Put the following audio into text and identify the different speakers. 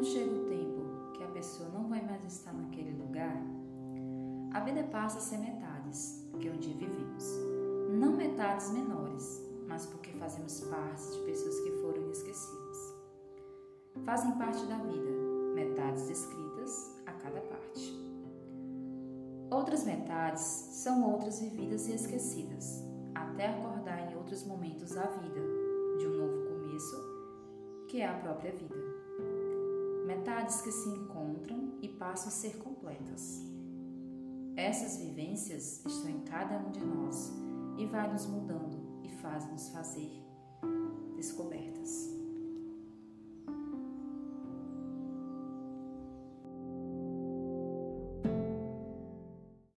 Speaker 1: quando chega o tempo que a pessoa não vai mais estar naquele lugar, a vida passa a ser metades que um dia vivemos. Não metades menores, mas porque fazemos parte de pessoas que foram esquecidas. Fazem parte da vida, metades escritas a cada parte. Outras metades são outras vividas e esquecidas, até acordar em outros momentos da vida, de um novo começo, que é a própria vida. Metades que se encontram e passam a ser completas. Essas vivências estão em cada um de nós e vai nos mudando e faz nos fazer descobertas.